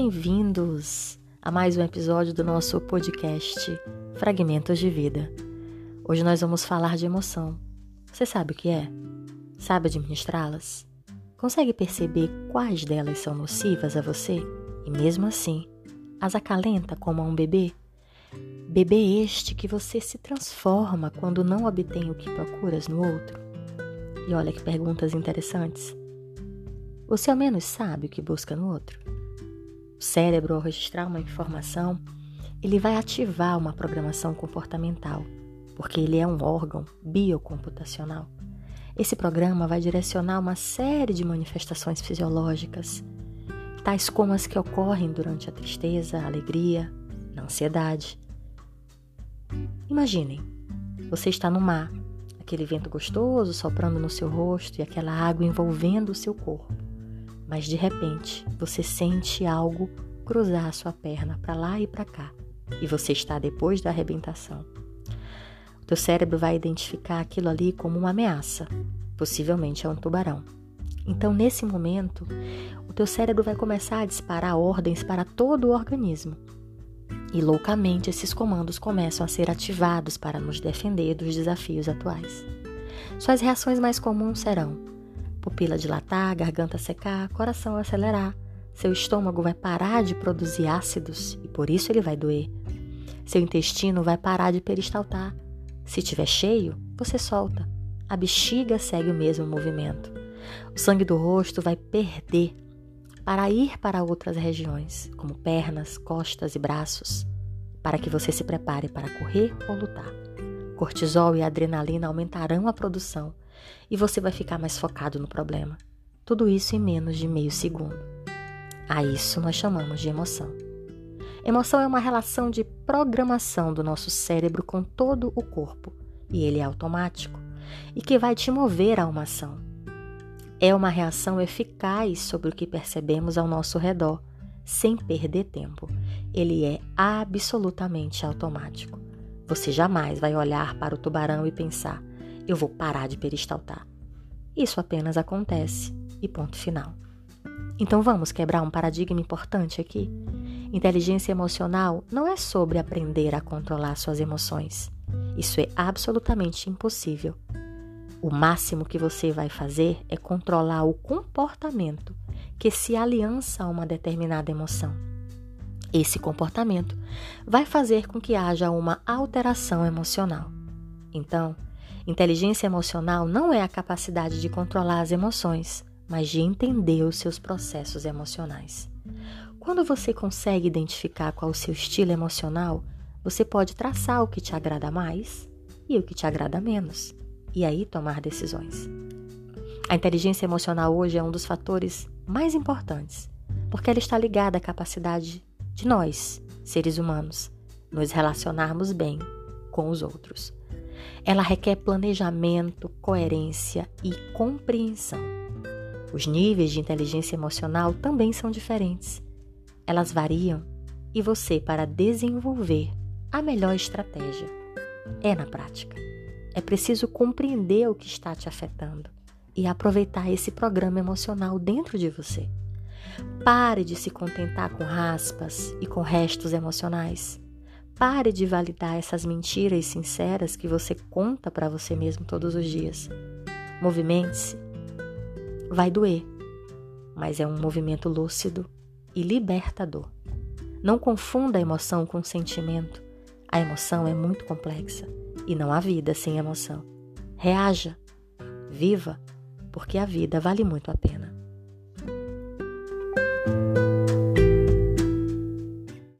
bem-vindos a mais um episódio do nosso podcast Fragmentos de Vida. Hoje nós vamos falar de emoção. Você sabe o que é? Sabe administrá-las? Consegue perceber quais delas são nocivas a você e mesmo assim as acalenta como a um bebê? Bebê este que você se transforma quando não obtém o que procuras no outro? E olha que perguntas interessantes. Você ao menos sabe o que busca no outro? Cérebro, ao registrar uma informação, ele vai ativar uma programação comportamental, porque ele é um órgão biocomputacional. Esse programa vai direcionar uma série de manifestações fisiológicas, tais como as que ocorrem durante a tristeza, a alegria, a ansiedade. Imaginem, você está no mar, aquele vento gostoso soprando no seu rosto e aquela água envolvendo o seu corpo. Mas de repente, você sente algo cruzar a sua perna para lá e para cá, e você está depois da arrebentação. O teu cérebro vai identificar aquilo ali como uma ameaça, possivelmente é um tubarão. Então, nesse momento, o teu cérebro vai começar a disparar ordens para todo o organismo. E loucamente esses comandos começam a ser ativados para nos defender dos desafios atuais. Suas reações mais comuns serão pupila dilatar, garganta secar, coração acelerar. Seu estômago vai parar de produzir ácidos e por isso ele vai doer. Seu intestino vai parar de peristaltar. Se estiver cheio, você solta. A bexiga segue o mesmo movimento. O sangue do rosto vai perder para ir para outras regiões, como pernas, costas e braços, para que você se prepare para correr ou lutar. Cortisol e adrenalina aumentarão a produção e você vai ficar mais focado no problema. Tudo isso em menos de meio segundo. A isso nós chamamos de emoção. Emoção é uma relação de programação do nosso cérebro com todo o corpo, e ele é automático, e que vai te mover a uma ação. É uma reação eficaz sobre o que percebemos ao nosso redor, sem perder tempo. Ele é absolutamente automático. Você jamais vai olhar para o tubarão e pensar: eu vou parar de peristaltar. Isso apenas acontece e ponto final. Então vamos quebrar um paradigma importante aqui? Inteligência emocional não é sobre aprender a controlar suas emoções. Isso é absolutamente impossível. O máximo que você vai fazer é controlar o comportamento que se aliança a uma determinada emoção. Esse comportamento vai fazer com que haja uma alteração emocional. Então, Inteligência emocional não é a capacidade de controlar as emoções, mas de entender os seus processos emocionais. Quando você consegue identificar qual o seu estilo emocional, você pode traçar o que te agrada mais e o que te agrada menos, e aí tomar decisões. A inteligência emocional hoje é um dos fatores mais importantes, porque ela está ligada à capacidade de nós, seres humanos, nos relacionarmos bem com os outros. Ela requer planejamento, coerência e compreensão. Os níveis de inteligência emocional também são diferentes. Elas variam e você, para desenvolver a melhor estratégia, é na prática. É preciso compreender o que está te afetando e aproveitar esse programa emocional dentro de você. Pare de se contentar com raspas e com restos emocionais. Pare de validar essas mentiras sinceras que você conta para você mesmo todos os dias. Movimente-se. Vai doer, mas é um movimento lúcido e libertador. Não confunda a emoção com sentimento. A emoção é muito complexa e não há vida sem emoção. Reaja, viva, porque a vida vale muito a pena.